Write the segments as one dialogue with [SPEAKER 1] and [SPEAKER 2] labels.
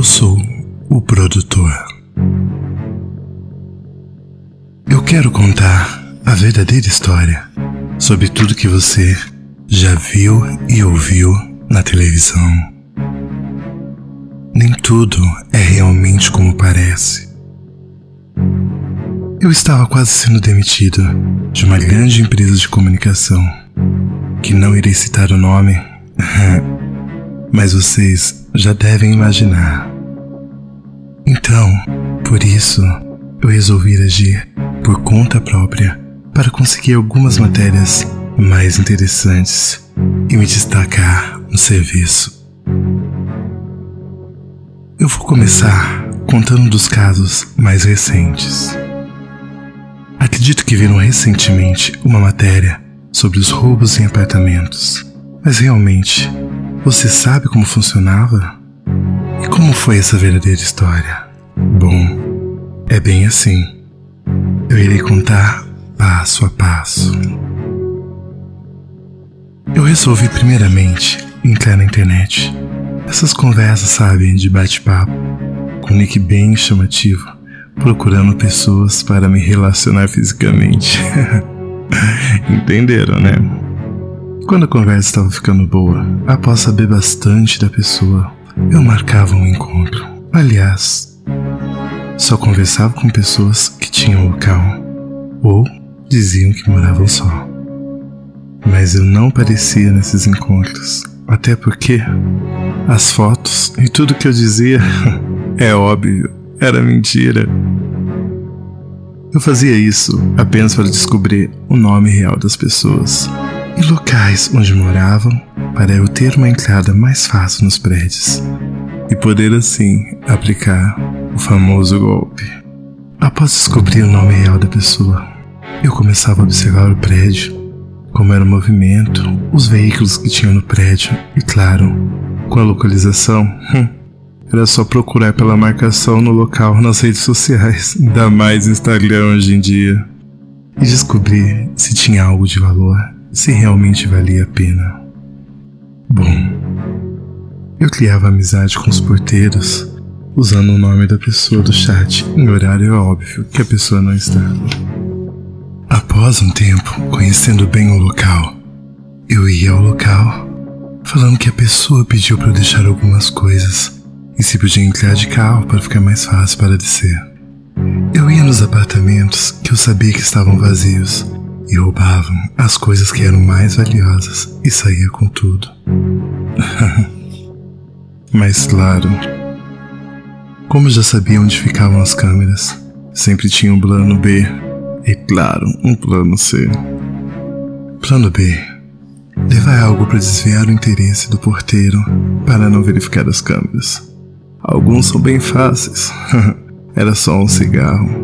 [SPEAKER 1] Eu sou o produtor. Eu quero contar a verdadeira história sobre tudo que você já viu e ouviu na televisão. Nem tudo é realmente como parece. Eu estava quase sendo demitido de uma grande empresa de comunicação, que não irei citar o nome, mas vocês já devem imaginar. Então, por isso, eu resolvi agir por conta própria para conseguir algumas matérias mais interessantes e me destacar no serviço. Eu vou começar contando dos casos mais recentes. Acredito que viram recentemente uma matéria sobre os roubos em apartamentos, mas realmente, você sabe como funcionava? E como foi essa verdadeira história? Bom, é bem assim. Eu irei contar passo a passo. Eu resolvi primeiramente entrar na internet. Essas conversas, sabe, de bate-papo, com nick bem chamativo, procurando pessoas para me relacionar fisicamente. Entenderam, né? Quando a conversa estava ficando boa, após saber bastante da pessoa, eu marcava um encontro. Aliás, só conversava com pessoas que tinham local ou diziam que moravam só. Mas eu não aparecia nesses encontros, até porque as fotos e tudo que eu dizia, é óbvio, era mentira. Eu fazia isso apenas para descobrir o nome real das pessoas e locais onde moravam para eu ter uma entrada mais fácil nos prédios e poder assim aplicar o famoso golpe. Após descobrir o nome real da pessoa, eu começava a observar o prédio, como era o movimento, os veículos que tinham no prédio e, claro, com a localização. Hum, era só procurar pela marcação no local nas redes sociais, ainda mais Instagram hoje em dia, e descobrir se tinha algo de valor, se realmente valia a pena. Bom, eu criava amizade com os porteiros usando o nome da pessoa do chat em horário óbvio que a pessoa não estava. Após um tempo, conhecendo bem o local, eu ia ao local falando que a pessoa pediu para eu deixar algumas coisas e se podia entrar de carro para ficar mais fácil para descer. Eu ia nos apartamentos que eu sabia que estavam vazios e roubavam as coisas que eram mais valiosas e saía com tudo. Mas claro, como já sabia onde ficavam as câmeras, sempre tinha um plano B e, claro, um plano C. Plano B: levar algo para desviar o interesse do porteiro para não verificar as câmeras. Alguns são bem fáceis, era só um cigarro.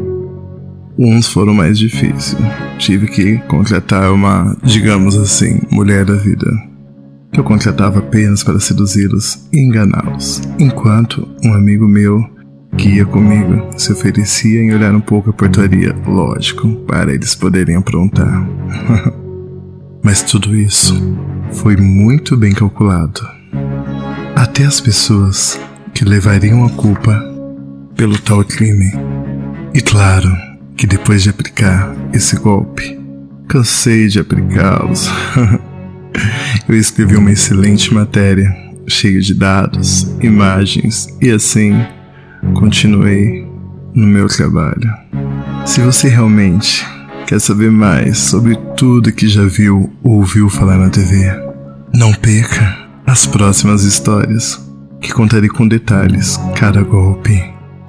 [SPEAKER 1] Uns foram mais difíceis. Tive que contratar uma, digamos assim, mulher da vida que eu contratava apenas para seduzi-los e enganá-los, enquanto um amigo meu que ia comigo se oferecia em olhar um pouco a portaria, lógico, para eles poderem aprontar. Mas tudo isso foi muito bem calculado. Até as pessoas que levariam a culpa pelo tal crime. E claro que depois de aplicar esse golpe, cansei de aplicá-los. Eu escrevi uma excelente matéria, cheia de dados, imagens e assim continuei no meu trabalho. Se você realmente quer saber mais sobre tudo que já viu ou ouviu falar na TV, não perca as próximas histórias que contarei com detalhes, cada golpe,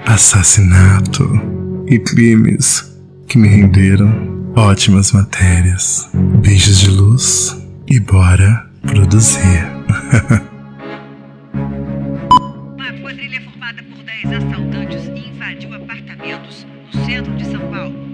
[SPEAKER 1] assassinato e crimes que me renderam ótimas matérias. Beijos de luz e bora produzir.
[SPEAKER 2] Uma quadrilha formada por 10 assaltantes invadiu apartamentos no centro de São Paulo.